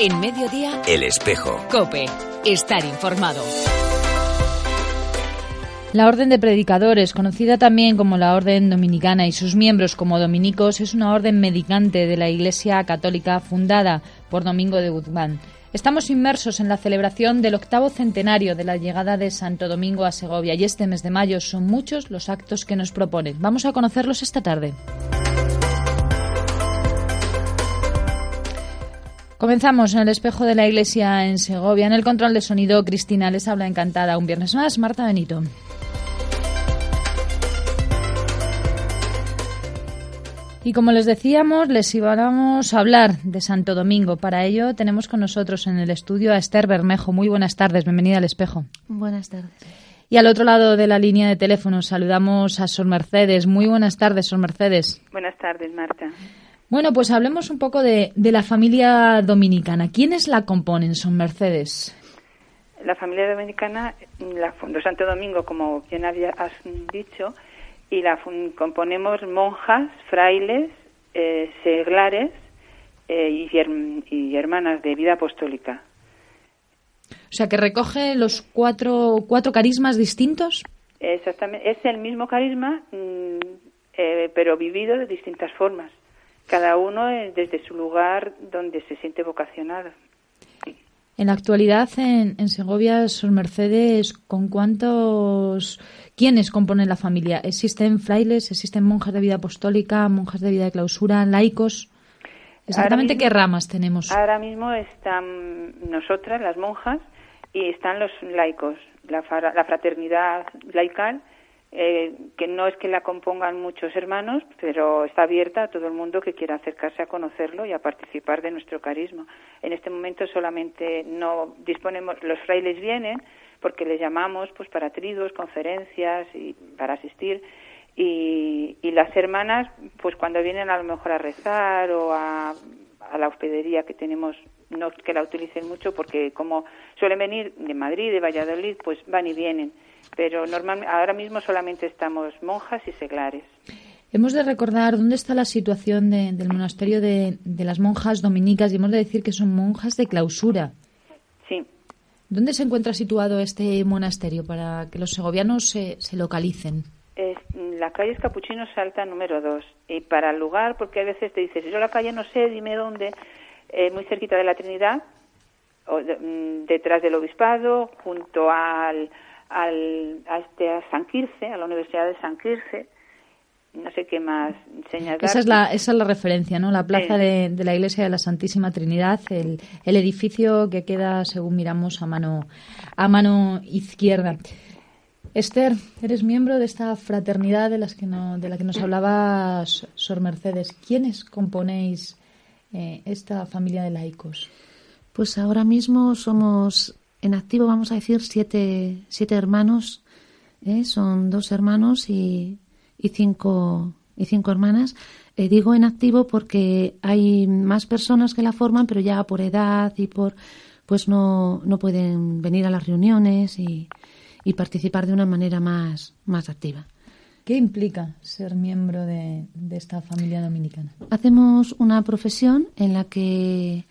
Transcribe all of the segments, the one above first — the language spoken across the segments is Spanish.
En mediodía, El espejo. Cope. Estar informado. La Orden de Predicadores, conocida también como la Orden Dominicana y sus miembros como dominicos, es una orden medicante de la Iglesia Católica fundada por Domingo de Guzmán. Estamos inmersos en la celebración del octavo centenario de la llegada de Santo Domingo a Segovia y este mes de mayo son muchos los actos que nos proponen. Vamos a conocerlos esta tarde. Comenzamos en el espejo de la iglesia en Segovia. En el control de sonido, Cristina les habla encantada. Un viernes más, Marta Benito. Y como les decíamos, les íbamos a hablar de Santo Domingo. Para ello tenemos con nosotros en el estudio a Esther Bermejo. Muy buenas tardes, bienvenida al espejo. Buenas tardes. Y al otro lado de la línea de teléfono saludamos a Sor Mercedes. Muy buenas tardes, Sor Mercedes. Buenas tardes, Marta. Bueno, pues hablemos un poco de, de la familia dominicana. ¿Quiénes la componen, Son Mercedes? La familia dominicana la fundó Santo Domingo, como bien habías dicho, y la fun- componemos monjas, frailes, eh, seglares eh, y hermanas de vida apostólica. O sea, que recoge los cuatro, cuatro carismas distintos. Exactamente, es el mismo carisma, mm, eh, pero vivido de distintas formas. Cada uno eh, desde su lugar donde se siente vocacionado. En la actualidad, en, en Segovia, Sor Mercedes, ¿con cuántos... ¿Quiénes componen la familia? ¿Existen frailes? ¿Existen monjas de vida apostólica? ¿Monjas de vida de clausura? ¿Laicos? ¿Exactamente mismo- qué ramas tenemos? Ahora mismo están nosotras, las monjas, y están los laicos, la, la fraternidad laical, eh, que no es que la compongan muchos hermanos, pero está abierta a todo el mundo que quiera acercarse a conocerlo y a participar de nuestro carisma. En este momento solamente no disponemos, los frailes vienen porque les llamamos pues para triduos, conferencias y para asistir y, y las hermanas pues cuando vienen a lo mejor a rezar o a, a la hospedería que tenemos no que la utilicen mucho porque como suelen venir de Madrid de Valladolid pues van y vienen. Pero normalmente ahora mismo solamente estamos monjas y seglares. Hemos de recordar dónde está la situación de- del monasterio de, de las monjas dominicas y hemos de decir que son monjas de clausura. sí. ¿Dónde se encuentra situado este monasterio para que los segovianos se, se localicen? es, la calle es Capuchino Salta número 2 y para el lugar porque a veces te dices yo la calle no sé dime dónde eh, muy cerquita de la Trinidad o de- mm, detrás del obispado junto al, al a este a San Quirce a la Universidad de San Quirce no sé qué más señalar Esa es la, esa es la referencia, ¿no? La plaza Sí. de, de la iglesia de la Santísima Trinidad, el, el edificio que queda, según miramos, a mano, a mano izquierda. Esther, eres miembro de esta fraternidad de, las que no, de la que nos hablaba Sor Mercedes. ¿Quiénes componéis eh, esta familia de laicos? Pues ahora mismo somos en activo, vamos a decir, siete, siete hermanos. ¿eh? Son dos hermanos y, y cinco, y cinco hermanas. Eh, digo en activo porque hay más personas que la forman, pero ya por edad y por pues no, no pueden venir a las reuniones y, y participar de una manera más, más activa. ¿Qué implica ser miembro de, esta familia dominicana? Hacemos una profesión en la que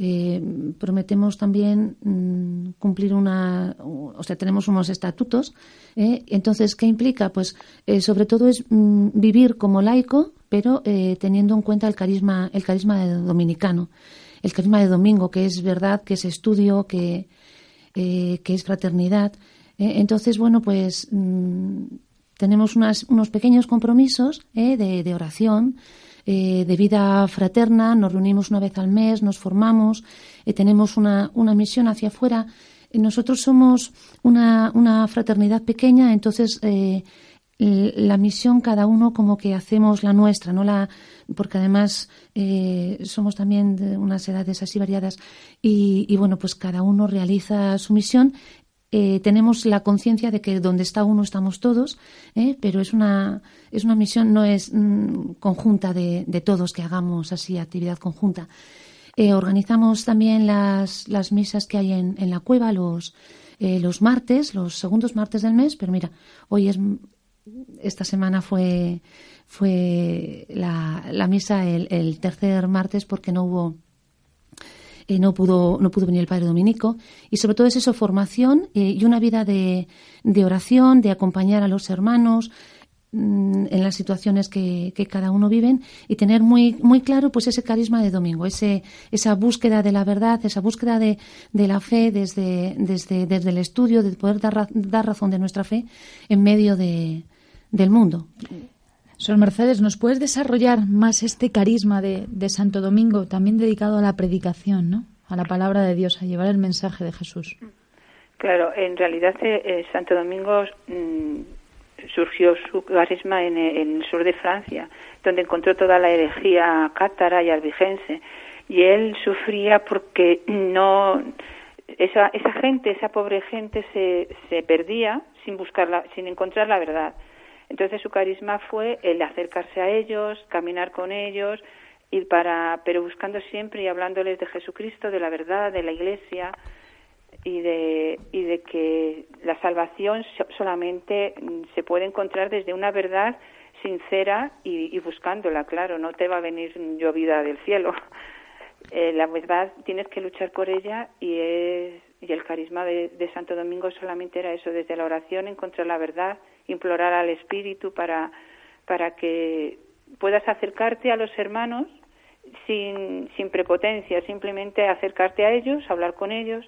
eh, prometemos también mm, cumplir una, o sea, tenemos unos estatutos. ¿eh? Entonces, ¿qué implica? Pues eh, sobre todo es mm, vivir como laico, pero teniendo en cuenta el carisma, el carisma de dominicano, el carisma de domingo, que es verdad, que es estudio, que, es fraternidad. Entonces, bueno, pues mm, tenemos unas- unos pequeños compromisos ¿eh? de, de oración, eh, de vida fraterna, nos reunimos una vez al mes, nos formamos, eh, tenemos una, una misión hacia afuera. Eh, Nosotros somos una, una fraternidad pequeña, entonces eh, la misión cada uno como que hacemos la nuestra, no la porque además somos también de unas edades así variadas y, bueno pues cada uno realiza su misión. Eh, tenemos la conciencia de que donde está uno estamos todos, eh, pero es una es una misión no es mm, conjunta de, de, todos que hagamos así actividad conjunta. organizamos también las, las misas que hay en, en la cueva los los martes, los segundos martes del mes, pero mira, hoy es esta semana fue, fue la, misa el, tercer martes porque no hubo no pudo no pudo venir el padre dominico y sobre todo es eso formación eh, y una vida de, de, oración de acompañar a los hermanos mm, en las situaciones que, cada uno vive y tener muy muy claro pues ese carisma de domingo ese esa búsqueda de la verdad esa búsqueda de, de la fe desde, desde desde el estudio de poder dar, dar razón de nuestra fe en medio de, del mundo. Sor Mercedes, ¿nos puedes desarrollar más este carisma de, Santo Domingo, también dedicado a la predicación, ¿no? a la palabra de Dios, a llevar el mensaje de Jesús? Claro, en realidad eh, eh, Santo Domingo mm, surgió su carisma en, el sur de Francia, donde encontró toda la herejía cátara y albigense. Y él sufría porque no esa, esa gente, esa pobre gente se, se perdía sin buscarla, sin encontrar la verdad. Entonces su carisma fue el acercarse a ellos, caminar con ellos, y para, pero buscando siempre y hablándoles de Jesucristo, de la verdad, de la Iglesia y de, y de que la salvación solamente se puede encontrar desde una verdad sincera y, buscándola, claro, no te va a venir llovida del cielo. Eh, la verdad tienes que luchar por ella y es y el carisma de Santo Domingo solamente era eso, desde la oración encontrar la verdad implorar al Espíritu para, para que puedas acercarte a los hermanos sin, sin prepotencia, simplemente acercarte a ellos, hablar con ellos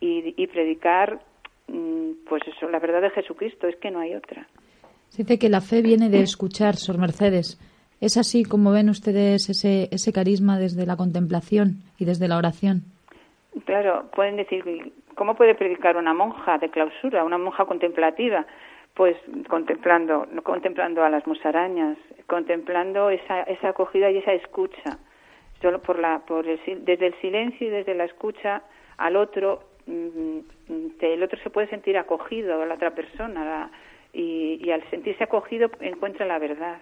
y, predicar, mm, pues eso, la verdad de Jesucristo, es que no hay otra. Se dice que la fe viene de escuchar, Sor Mercedes. ¿Es así como ven ustedes ese, ese carisma desde la contemplación y desde la oración? Claro, pueden decir, ¿cómo puede predicar una monja de clausura, una monja contemplativa? Pues contemplando, contemplando a las musarañas, contemplando esa, esa acogida y esa escucha, solo por la, por el, desde el silencio y desde la escucha al otro, mm, el otro se puede sentir acogido a la otra persona y, y, al sentirse acogido encuentra la verdad,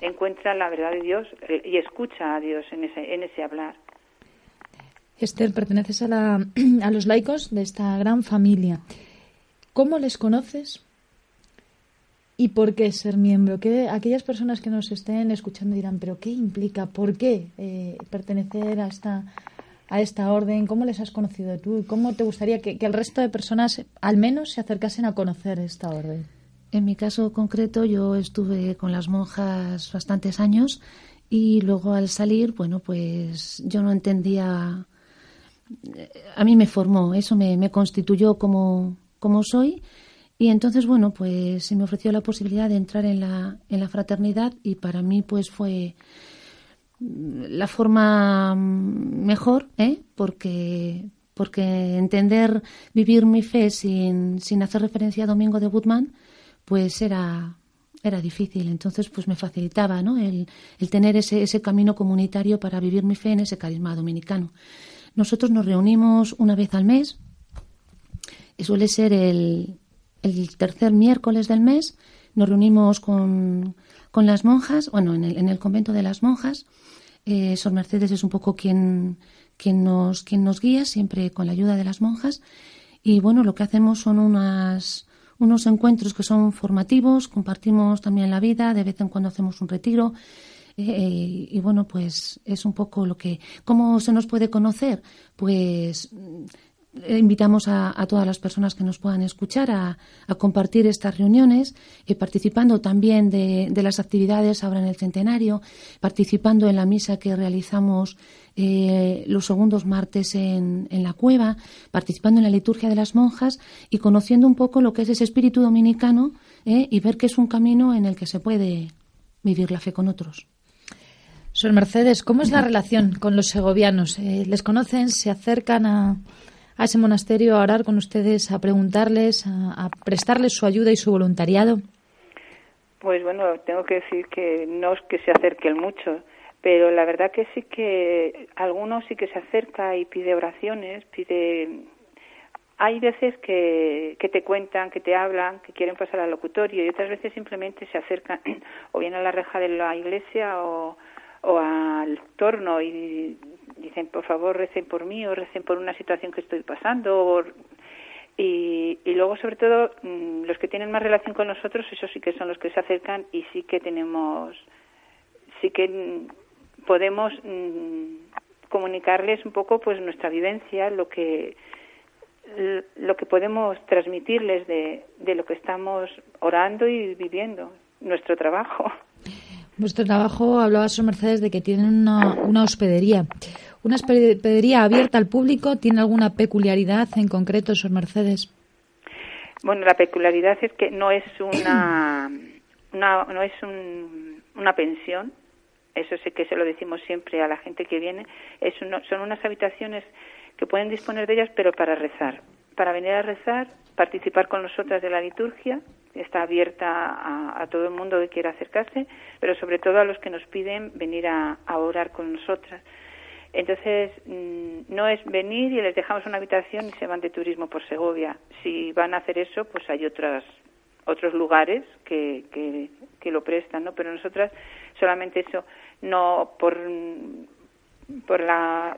encuentra la verdad de Dios eh, y escucha a Dios en ese, en ese hablar. Esther, perteneces a, la, a los laicos de esta gran familia. ¿Cómo les conoces? ¿Y por qué ser miembro? Que aquellas personas que nos estén escuchando dirán, pero ¿qué implica? ¿Por qué eh, pertenecer a esta, a esta orden? ¿Cómo les has conocido tú? ¿Cómo te gustaría que, el resto de personas al menos se acercasen a conocer esta orden? En mi caso concreto, yo estuve con las monjas bastantes años y luego al salir, bueno, pues yo no entendía. A mí me formó, eso me, me constituyó como, como soy y entonces, bueno, pues se me ofreció la posibilidad de entrar en la, en la fraternidad y para mí pues fue la forma mejor, ¿eh? porque, porque entender vivir mi fe sin, sin hacer referencia a Domingo de Guzmán, pues era, era difícil. Entonces, pues me facilitaba ¿no? el, el tener ese, ese camino comunitario para vivir mi fe en ese carisma dominicano. Nosotros nos reunimos una vez al mes. Y suele ser el, el tercer miércoles del mes nos reunimos con, con las monjas, bueno, en el, en el, convento de las monjas. Eh, Sor Mercedes es un poco quien, quien, nos, quien nos guía, siempre con la ayuda de las monjas. Y bueno, lo que hacemos son unas, unos encuentros que son formativos, compartimos también la vida, de vez en cuando hacemos un retiro. Eh, y bueno, pues es un poco lo que. ¿Cómo se nos puede conocer? Pues eh, invitamos a, todas las personas que nos puedan escuchar a, compartir estas reuniones, eh, participando también de, las actividades ahora en el centenario, participando en la misa que realizamos eh, los segundos martes en, la cueva, participando en la liturgia de las monjas y conociendo un poco lo que es ese espíritu dominicano y ver que es un camino en el que se puede vivir la fe con otros. Sor Mercedes, ¿cómo es la relación con los segovianos? ¿Les conocen? ¿Se acercan a, a ese monasterio a orar con ustedes, a preguntarles, a, prestarles su ayuda y su voluntariado? Pues bueno, tengo que decir que no es que se acerquen mucho, pero la verdad que sí que algunos sí que se acerca y pide oraciones, pide hay veces que, que, te cuentan, que te hablan, que quieren pasar al locutorio y otras veces simplemente se acercan o bien a la reja de la iglesia o, o al torno y dicen, por favor, recen por mí o recen por una situación que estoy pasando. y, y, luego, sobre todo, mm, los que tienen más relación con nosotros, esos sí que son los que se acercan y sí que tenemos, sí que mm, podemos mm, comunicarles un poco pues nuestra vivencia, lo que lo que podemos transmitirles de, de lo que estamos orando y viviendo, nuestro trabajo. Vuestro trabajo, hablaba Sor Mercedes de que tienen una, una, hospedería. ¿Una hospedería abierta al público tiene alguna peculiaridad en concreto, Sor Mercedes? Bueno, la peculiaridad es que no es una, una no es un, una pensión, eso sí que se lo decimos siempre a la gente que viene, es son unas habitaciones que pueden disponer de ellas, pero para rezar, para venir a rezar, participar con nosotras de la liturgia, está abierta a, todo el mundo que quiera acercarse, pero sobre todo a los que nos piden venir a, orar con nosotras. Entonces, mm, no es venir y les dejamos una habitación y se van de turismo por Segovia. Si van a hacer eso, pues hay otras, otros lugares que, que, que lo prestan, ¿no? Pero nosotras solamente eso, no por por la,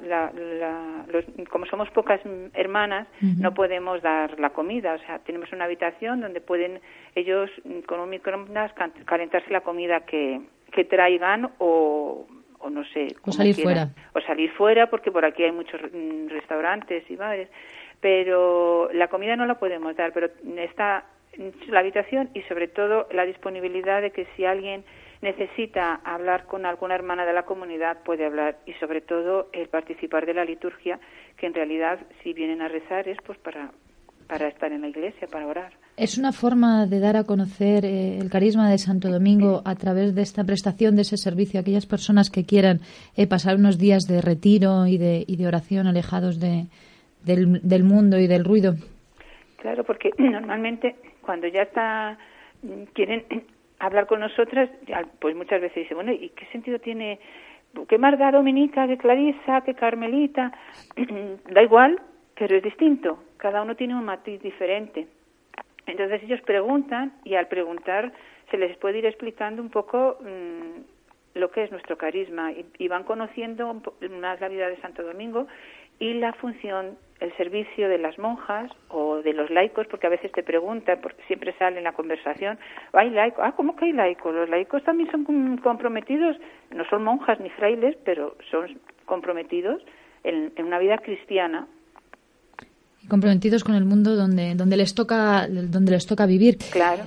como somos pocas hermanas no podemos dar la comida o sea tenemos una habitación donde pueden ellos con un microondas calentarse la comida que, que traigan o, o no sé o salir fuera. O salir fuera porque por aquí hay muchos mm, restaurantes y bares. Pero la comida no la podemos dar pero está la habitación y sobre todo la disponibilidad de que si alguien necesita hablar con alguna hermana de la comunidad, puede hablar. Y sobre todo el participar de la liturgia, que en realidad si vienen a rezar es pues para, para estar en la iglesia, para orar. Es una forma de dar a conocer eh, el carisma de Santo Domingo a través de esta prestación de ese servicio a aquellas personas que quieran eh, pasar unos días de retiro y de, y de oración alejados de, del, del mundo y del ruido. Claro, porque normalmente cuando ya está quieren hablar con nosotras, pues muchas veces dice, bueno, ¿y qué sentido tiene que Marga Dominica, que Clarisa, que Carmelita? da igual, pero es distinto. Cada uno tiene un matiz diferente. Entonces ellos preguntan y al preguntar se les puede ir explicando un poco mm, lo que es nuestro carisma y, van conociendo más la vida de Santo Domingo y la función el servicio de las monjas o de los laicos, porque a veces te preguntan, siempre sale en la conversación, ¿hay laicos? Ah, ¿cómo que hay laicos? Los laicos también son comprometidos, no son monjas ni frailes, pero son comprometidos en, una vida cristiana. Comprometidos con el mundo donde, donde, les toca, donde les toca vivir. Claro.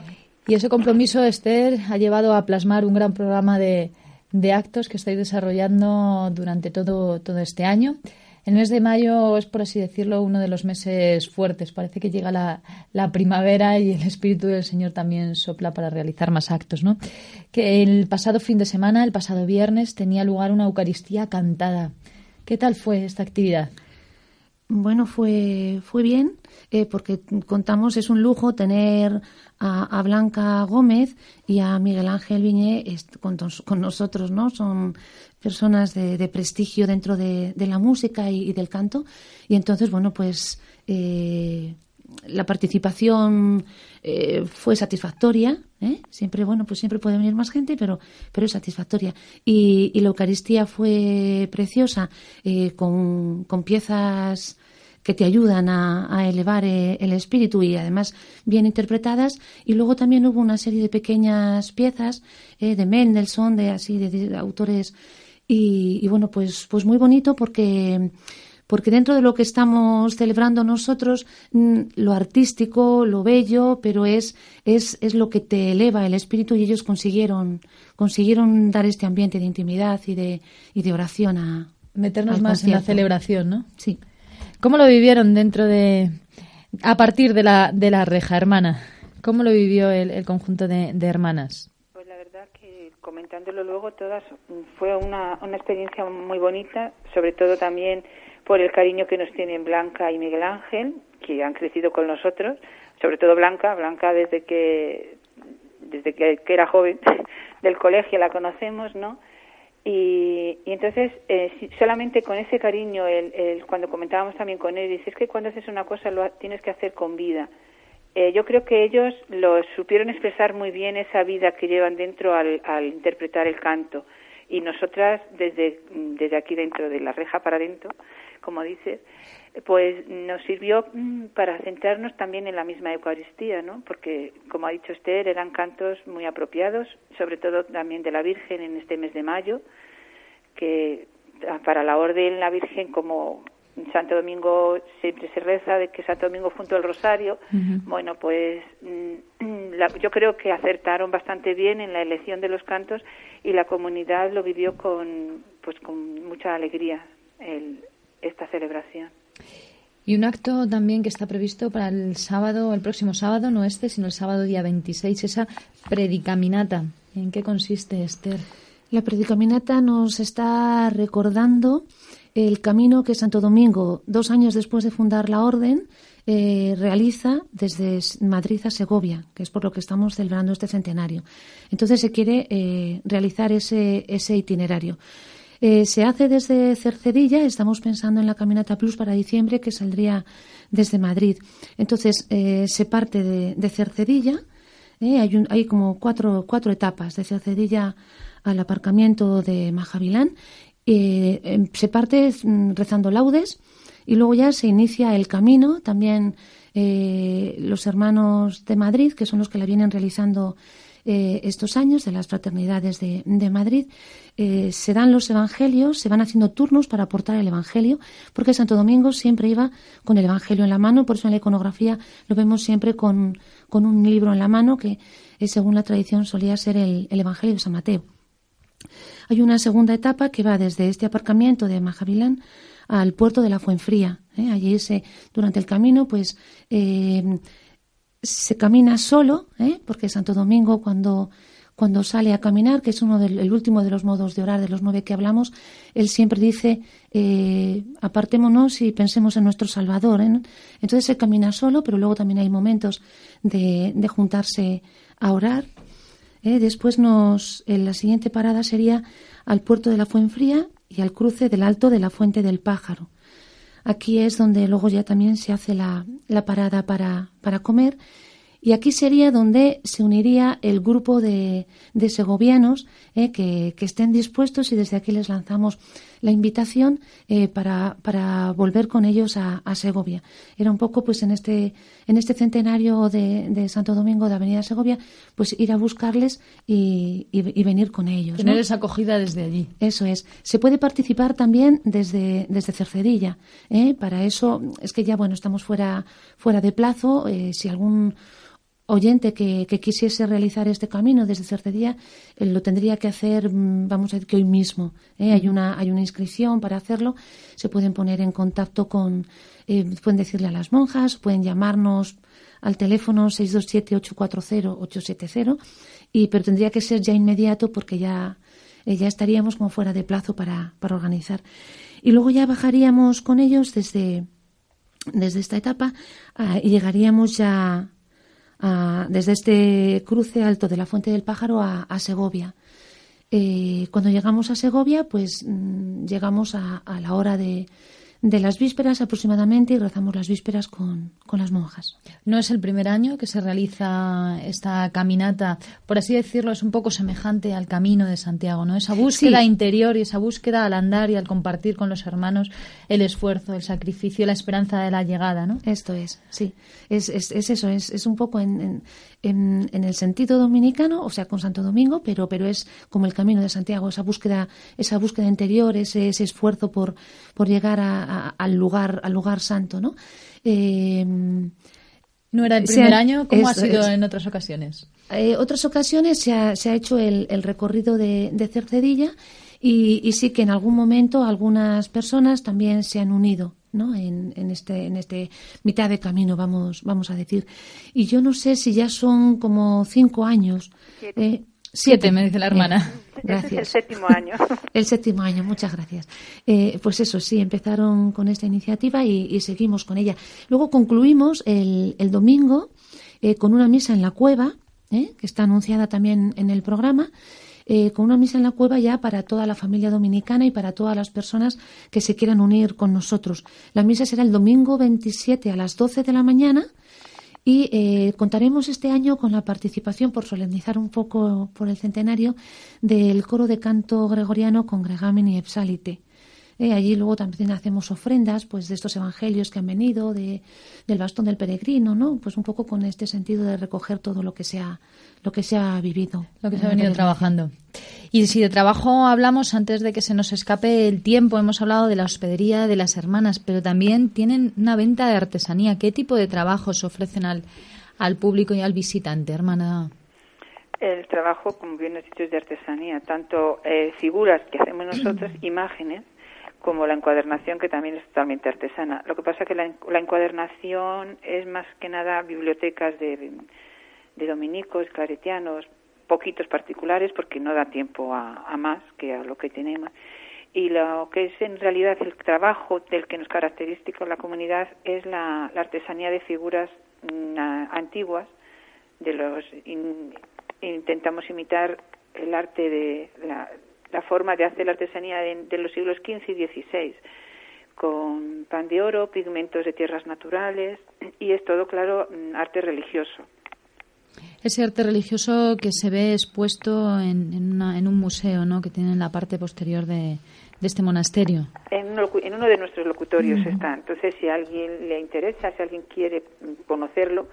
Y ese compromiso, Esther, ha llevado a plasmar un gran programa de, de actos que estáis desarrollando durante todo, todo este año. El mes de mayo es, por así decirlo, uno de los meses fuertes. Parece que llega la, primavera y el Espíritu del Señor también sopla para realizar más actos, ¿no? Que el pasado fin de semana, el pasado viernes, tenía lugar una Eucaristía cantada. ¿Qué tal fue esta actividad? Bueno, fue, fue bien, eh, porque contamos, es un lujo tener a, Blanca Gómez y a Miguel Ángel Viñé con, con nosotros, ¿no? Son personas de, prestigio dentro de, la música y, del canto. Y entonces, bueno, pues eh, la participación eh, fue satisfactoria. ¿eh? Siempre, bueno, pues siempre puede venir más gente, pero, pero es satisfactoria. Y, la Eucaristía fue preciosa, con, con piezas que te ayudan a, elevar el espíritu y además bien interpretadas. Y luego también hubo una serie de pequeñas piezas de Mendelssohn, de así de autores y, bueno, pues, pues muy bonito porque porque dentro de lo que estamos celebrando nosotros, mm, lo artístico, lo bello, pero es, es, es lo que te eleva el espíritu y ellos consiguieron, consiguieron dar este ambiente de intimidad y de, y de oración a meternos más en la celebración, ¿no? Sí. ¿Cómo lo vivieron dentro de, a partir de la, de la reja, hermana? ¿Cómo lo vivió el, el conjunto de, de hermanas? comentándolo luego todas, fue una, una experiencia muy bonita, sobre todo también por el cariño que nos tienen Blanca y Miguel Ángel, que han crecido con nosotros, sobre todo Blanca, Blanca desde que desde que, era joven del colegio la conocemos, ¿no? Y, entonces, eh, solamente con ese cariño, el, cuando comentábamos también con él, dice, es que cuando haces una cosa lo tienes que hacer con vida. Eh, yo creo que ellos lo supieron expresar muy bien esa vida que llevan dentro al, al interpretar el canto. Y nosotras, desde, desde aquí dentro de la reja para adentro, como dices, pues nos sirvió mm, para centrarnos también en la misma Eucaristía, ¿no? Porque, como ha dicho Esther, eran cantos muy apropiados, sobre todo también de la Virgen en este mes de mayo, que para la Orden la Virgen, como Santo Domingo siempre se reza de que Santo Domingo junto al Rosario, bueno, pues mm, yo creo que acertaron bastante bien en la elección de los cantos y la comunidad lo vivió con, pues, con mucha alegría esta celebración. Y un acto también que está previsto para el sábado, el próximo sábado, no este, sino el sábado día 26, esa predicaminata. ¿En qué consiste, Esther? La predicaminata nos está recordando el camino que Santo Domingo, dos años después de fundar la orden, eh, realiza desde Madrid a Segovia, que es por lo que estamos celebrando este centenario. Entonces se quiere eh, realizar ese, ese itinerario. Eh, se hace desde Cercedilla, estamos pensando en la Caminata Plus para diciembre que saldría desde Madrid. Entonces eh, se parte de, Cercedilla, eh, hay, como cuatro, cuatro etapas, de Cercedilla al aparcamiento de Majavilán. Em, se parte mm, rezando laudes y luego ya se inicia el camino. También los hermanos de Madrid, que son los que la vienen realizando eh, estos años de las fraternidades de, Madrid, eh, se dan los evangelios, se van haciendo turnos para aportar el evangelio, porque Santo Domingo siempre iba con el evangelio en la mano, por eso en la iconografía lo vemos siempre con, un libro en la mano que, eh, según la tradición, solía ser el, evangelio de San Mateo. Hay una segunda etapa que va desde este aparcamiento de Majavilán al puerto de la Fuenfría. Allí se, durante el camino, pues se camina solo, ¿eh? porque Santo Domingo cuando, cuando sale a caminar, que es uno del el último de los modos de orar de los nueve que hablamos, él siempre dice, eh, apartémonos y pensemos en nuestro Salvador. ¿eh? Entonces se camina solo, pero luego también hay momentos de, de juntarse a orar. ¿eh? Después nos, en la siguiente parada sería al puerto de la Fuenfría y al cruce del Alto de la Fuente del Pájaro. Aquí es donde luego ya también se hace la, la parada para, para comer. Y aquí sería donde se uniría el grupo de, de segovianos eh, que, que, estén dispuestos y desde aquí les lanzamos la invitación eh, para, para, volver con ellos a, a, Segovia. Era un poco pues en este, en este centenario de, de, Santo Domingo de Avenida Segovia, pues ir a buscarles y, y, venir con ellos. Tener esa acogida desde allí. Eso es. Se puede participar también desde, desde Cercedilla. ¿eh? Para eso es que ya bueno estamos fuera, fuera de plazo. si algún oyente que, quisiese realizar este camino desde Cercedía eh, lo tendría que hacer, mm, vamos a decir que hoy mismo. ¿eh? Hay, una, hay una inscripción para hacerlo. Se pueden poner en contacto con, eh, pueden decirle a las monjas, pueden llamarnos al teléfono 627-840-870, y, pero tendría que ser ya inmediato porque ya, ya estaríamos como fuera de plazo para, para organizar. Y luego ya bajaríamos con ellos desde, desde esta etapa ah, y llegaríamos ya desde este cruce alto de la Fuente del Pájaro a, Segovia. Eh, cuando llegamos a Segovia, pues mm, llegamos a, la hora de, de las vísperas aproximadamente y rezamos las vísperas con, las monjas. No es el primer año que se realiza esta caminata, por así decirlo, es un poco semejante al camino de Santiago, ¿no? Esa búsqueda interior y esa búsqueda al andar y al compartir con los hermanos el esfuerzo, el sacrificio, la esperanza de la llegada, ¿no? Esto es, sí. Es, es, es eso, es, es un poco en, en, en, el sentido dominicano, o sea, con Santo Domingo, pero, pero es como el camino de Santiago, esa búsqueda, esa búsqueda interior, ese, ese esfuerzo por, por llegar a, al lugar, al lugar santo, ¿no? Eh, ¿No era el primer año? ¿Cómo ha sido en otras ocasiones? Eh, otras ocasiones se ha, se ha hecho el, el recorrido de, de Cercedilla y, y, sí que en algún momento algunas personas también se han unido ¿no? En, en, este, en este mitad de camino, vamos, vamos a decir. Y yo no sé si ya son como cinco años. Eh, Siete, me dice la hermana. gracias. el séptimo año. El séptimo año, muchas gracias. Eh, pues eso, sí, empezaron con esta iniciativa y, seguimos con ella. Luego concluimos el, el domingo eh, con una misa en la cueva, ¿eh? que está anunciada también en el programa. Eh, con una misa en la cueva ya para toda la familia dominicana y para todas las personas que se quieran unir con nosotros. La misa será el domingo 27 a las 12 de la mañana y eh, contaremos este año con la participación, por solemnizar un poco por el centenario, del coro de canto gregoriano Congregamen y Epsalite. Eh, allí luego también hacemos ofrendas pues de estos evangelios que han venido, de, del bastón del peregrino, ¿no? Pues un poco con este sentido de recoger todo lo que se ha, lo que se ha vivido. Lo que se ha venido trabajando. Y si de trabajo hablamos, antes de que se nos escape el tiempo, hemos hablado de la hospedería de las hermanas, pero también tienen una venta de artesanía. ¿Qué tipo de trabajos ofrecen al, al público y al visitante, hermana? El trabajo, como bien has dicho, es de artesanía, tanto eh, figuras que hacemos nosotros, imágenes, como la encuadernación, que también es totalmente artesana. Lo que pasa es que la, la encuadernación es más que nada bibliotecas de, de dominicos, claretianos, poquitos particulares, porque no da tiempo a, a, más que a lo que tenemos. Y lo que es en realidad el trabajo del que nos caracteriza la comunidad es la, artesanía de figuras mm, antiguas, de los in, intentamos imitar el arte de la, la forma de hacer la artesanía de, de los siglos XV y XVI, con pan de oro, pigmentos de tierras naturales y es todo, claro, mm, arte religioso. Ese arte religioso que se ve expuesto en, en, una, en un museo, ¿no? Que tiene en la parte posterior de, de este monasterio. En uno, en uno, de nuestros locutorios uh -huh. está. Entonces, si a alguien le interesa, si alguien quiere conocerlo,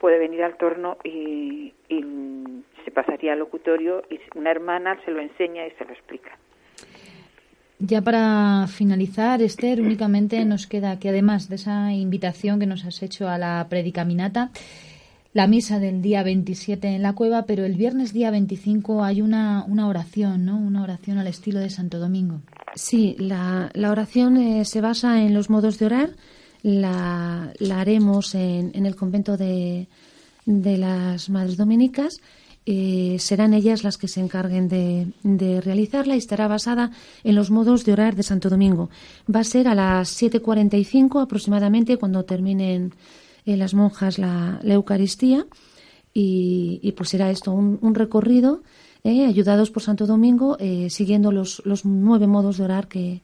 puede venir al torno y, y se pasaría al locutorio y una hermana se lo enseña y se lo explica. Ya para finalizar, Esther, únicamente nos queda que además de esa invitación que nos has hecho a la predicaminata, la misa del día 27 en la cueva, pero el viernes día 25 hay una, una oración, ¿no? Una oración al estilo de Santo Domingo. Sí, la, la oración eh, se basa en los modos de orar. La, la haremos en, en, el convento de, de las Madres Dominicas eh, serán ellas las que se encarguen de, de, realizarla y estará basada en los modos de orar de Santo Domingo. Va a ser a las 7.45 aproximadamente cuando terminen eh, las monjas la, Eucaristía y, y, pues será esto, un, un recorrido eh, ayudados por Santo Domingo eh, siguiendo los, los, nueve modos de orar que,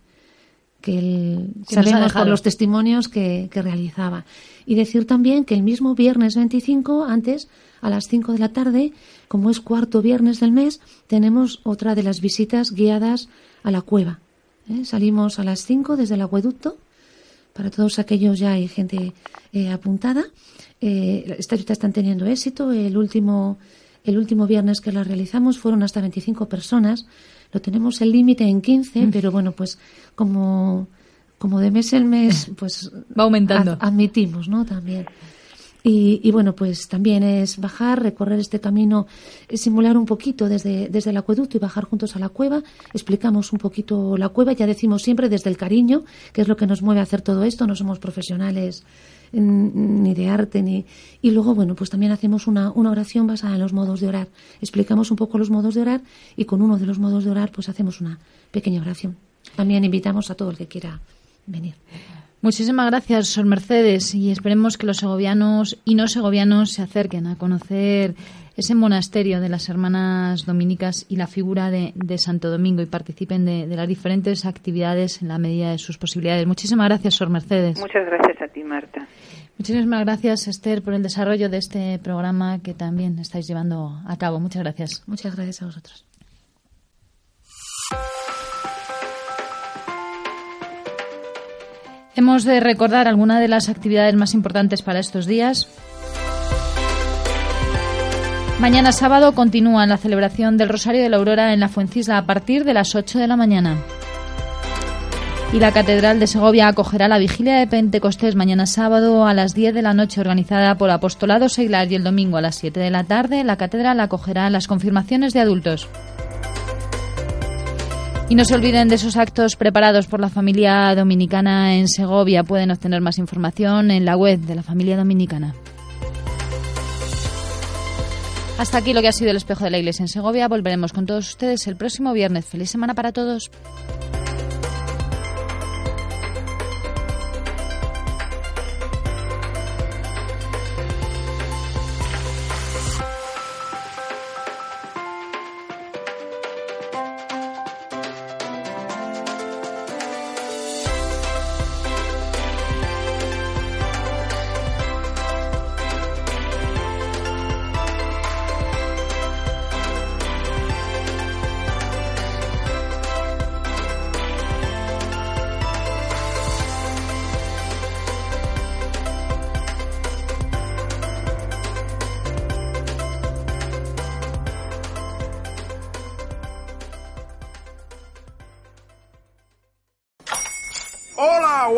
que el, sabemos por los testimonios que, que realizaba. Y decir también que el mismo viernes 25, antes, a las 5 de la tarde, como es cuarto viernes del mes, tenemos otra de las visitas guiadas a la cueva. ¿eh? Salimos a las 5 desde el acueducto. Para todos aquellos ya hay gente eh, apuntada. Eh, estas están teniendo éxito. El último, el último viernes que la realizamos fueron hasta 25 personas. Lo tenemos el límite en 15, mm. pero bueno, pues como, como de mes en mes, pues va aumentando. Ad, admitimos, ¿no? También. Y, y, bueno, pues también es bajar, recorrer este camino, simular un poquito desde, desde el acueducto y bajar juntos a la cueva. Explicamos un poquito la cueva, ya decimos siempre desde el cariño, que es lo que nos mueve a hacer todo esto. No somos profesionales ni de arte, ni. Y luego, bueno, pues también hacemos una, una oración basada en los modos de orar. Explicamos un poco los modos de orar y con uno de los modos de orar, pues hacemos una pequeña oración. También invitamos a todo el que quiera venir. Muchísimas gracias, Sor Mercedes, y esperemos que los segovianos y no segovianos se acerquen a conocer ese monasterio de las hermanas dominicas y la figura de, de Santo Domingo y participen de, de, las diferentes actividades en la medida de sus posibilidades. Muchísimas gracias, Sor Mercedes. Muchas gracias a ti, Marta. Muchísimas gracias, Esther, por el desarrollo de este programa que también estáis llevando a cabo. Muchas gracias. Muchas gracias a vosotros. Hemos de recordar algunas de las actividades más importantes para estos días. Mañana sábado continúa la celebración del Rosario de la Aurora en la Fuencisla a partir de las 8 de la mañana. Y la Catedral de Segovia acogerá la vigilia de Pentecostés mañana sábado a las 10 de la noche organizada por Apostolado Seglar y el domingo a las 7 de la tarde la Catedral acogerá las confirmaciones de adultos. Y no se olviden de esos actos preparados por la familia dominicana en Segovia. Pueden obtener más información en la web de la familia dominicana. Hasta aquí lo que ha sido el espejo de la iglesia en Segovia. Volveremos con todos ustedes el próximo viernes. Feliz semana para todos.